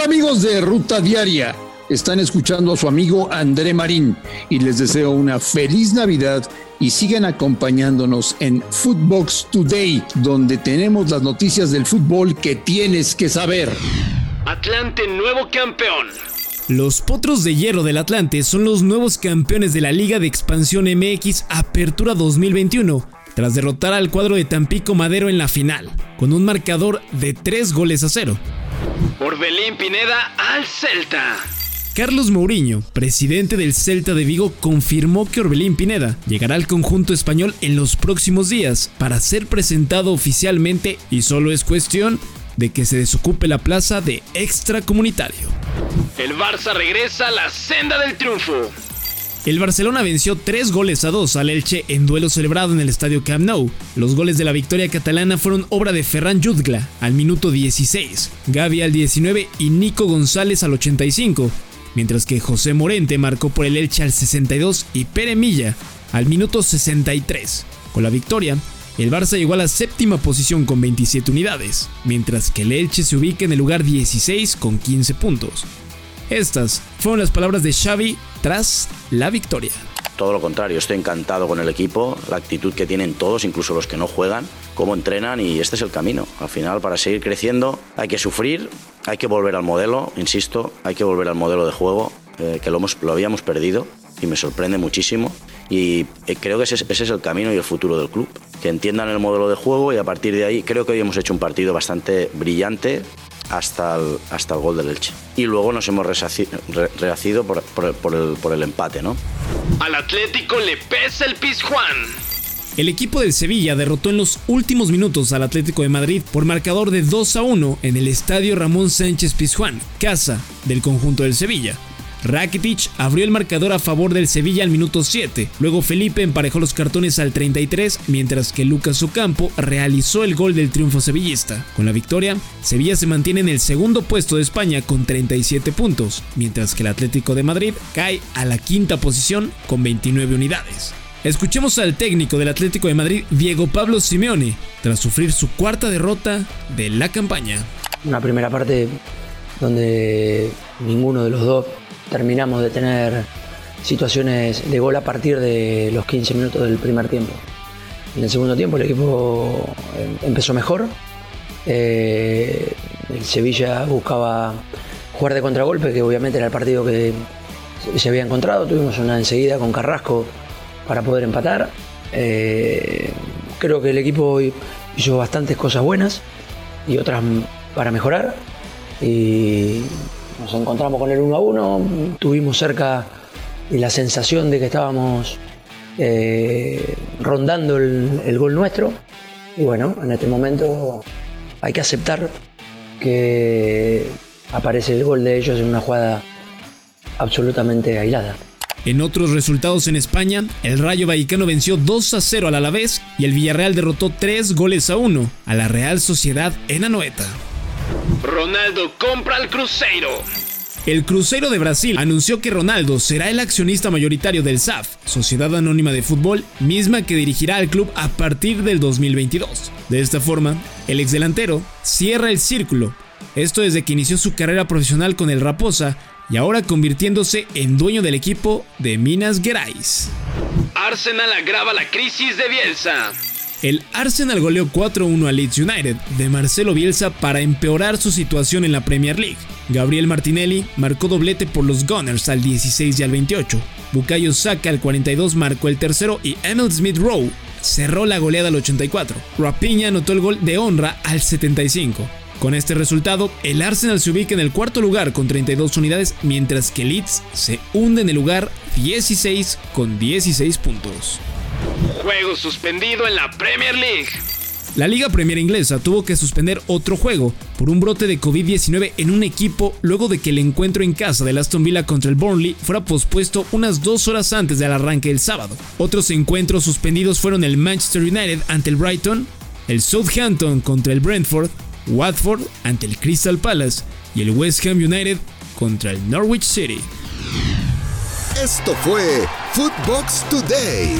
Hola amigos de Ruta Diaria. Están escuchando a su amigo André Marín y les deseo una feliz Navidad y sigan acompañándonos en Footbox Today, donde tenemos las noticias del fútbol que tienes que saber. Atlante nuevo campeón. Los Potros de Hierro del Atlante son los nuevos campeones de la Liga de Expansión MX Apertura 2021, tras derrotar al cuadro de Tampico Madero en la final, con un marcador de 3 goles a 0. Orbelín Pineda al Celta. Carlos Mourinho, presidente del Celta de Vigo, confirmó que Orbelín Pineda llegará al conjunto español en los próximos días para ser presentado oficialmente y solo es cuestión de que se desocupe la plaza de extracomunitario. El Barça regresa a la senda del triunfo. El Barcelona venció 3 goles a 2 al Elche en duelo celebrado en el estadio Camp Nou. Los goles de la victoria catalana fueron obra de Ferran Jutgla al minuto 16, Gaby al 19 y Nico González al 85, mientras que José Morente marcó por el Elche al 62 y Pere Milla al minuto 63. Con la victoria, el Barça llegó a la séptima posición con 27 unidades, mientras que el Elche se ubica en el lugar 16 con 15 puntos. Estas fueron las palabras de Xavi tras la victoria. Todo lo contrario, estoy encantado con el equipo, la actitud que tienen todos, incluso los que no juegan, cómo entrenan y este es el camino. Al final, para seguir creciendo hay que sufrir, hay que volver al modelo, insisto, hay que volver al modelo de juego eh, que lo, hemos, lo habíamos perdido y me sorprende muchísimo. Y eh, creo que ese es, ese es el camino y el futuro del club. Que entiendan el modelo de juego y a partir de ahí creo que hoy hemos hecho un partido bastante brillante, hasta el, hasta el gol del Elche. Y luego nos hemos rehacido por, por, el, por el empate, ¿no? Al Atlético le pesa el Pizjuán. El equipo del Sevilla derrotó en los últimos minutos al Atlético de Madrid por marcador de 2 a 1 en el estadio Ramón Sánchez Pizjuán, casa del conjunto del Sevilla. Rakitic abrió el marcador a favor del Sevilla al minuto 7. Luego Felipe emparejó los cartones al 33, mientras que Lucas Ocampo realizó el gol del triunfo sevillista. Con la victoria, Sevilla se mantiene en el segundo puesto de España con 37 puntos, mientras que el Atlético de Madrid cae a la quinta posición con 29 unidades. Escuchemos al técnico del Atlético de Madrid, Diego Pablo Simeone, tras sufrir su cuarta derrota de la campaña. Una primera parte donde ninguno de los dos terminamos de tener situaciones de gol a partir de los 15 minutos del primer tiempo. En el segundo tiempo el equipo em, empezó mejor. Eh, el Sevilla buscaba jugar de contragolpe, que obviamente era el partido que se había encontrado. Tuvimos una enseguida con Carrasco para poder empatar. Eh, creo que el equipo hizo bastantes cosas buenas y otras para mejorar. Y nos encontramos con el 1 a 1, tuvimos cerca de la sensación de que estábamos eh, rondando el, gol nuestro. Y bueno, en este momento hay que aceptar que aparece el gol de ellos en una jugada absolutamente aislada. En otros resultados en España, el Rayo Vallecano venció 2 a 0 al Alavés y el Villarreal derrotó 3 goles a 1 a la Real Sociedad en Anoeta. Ronaldo compra al Cruzeiro. El Cruzeiro de Brasil anunció que Ronaldo será el accionista mayoritario del SAF, Sociedad Anónima de Fútbol, misma que dirigirá al club a partir del 2022. De esta forma, el exdelantero cierra el círculo, esto desde que inició su carrera profesional con el Raposa y ahora convirtiéndose en dueño del equipo de Minas Gerais. Arsenal agrava la crisis de Bielsa. El Arsenal goleó 4-1 al Leeds United de Marcelo Bielsa para empeorar su situación en la Premier League. Gabriel Martinelli marcó doblete por los Gunners al 16 y al 28. Bukayo Saka al 42 marcó el tercero y Emil Smith Rowe cerró la goleada al 84. Rapiña anotó el gol de honra al 75. Con este resultado, el Arsenal se ubica en el cuarto lugar con 32 unidades, mientras que Leeds se hunde en el lugar 16 con 16 puntos. Juego suspendido en la Premier League. La Liga Premier Inglesa tuvo que suspender otro juego por un brote de COVID-19 en un equipo luego de que el encuentro en casa del Aston Villa contra el Burnley fuera pospuesto unas dos horas antes del arranque del sábado. Otros encuentros suspendidos fueron el Manchester United ante el Brighton, el Southampton contra el Brentford, Watford ante el Crystal Palace y el West Ham United contra el Norwich City. Esto fue Footbox Today.